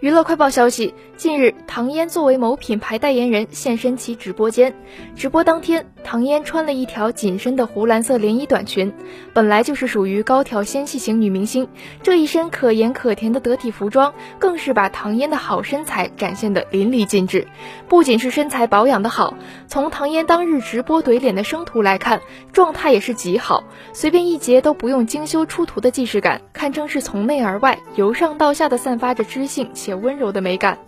娱乐快报消息，近日，唐嫣作为某品牌代言人现身其直播间。直播当天，唐嫣穿了一条紧身的湖蓝色连衣短裙，本来就是属于高挑纤细型女明星，这一身可盐可甜的得体服装，更是把唐嫣的好身材展现得淋漓尽致。不仅是身材保养的好，从唐嫣当日直播怼脸的生图来看，状态也是极好，随便一截都不用精修出图的既视感，堪称是从内而外、由上到下的散发着知性。且温柔的美感。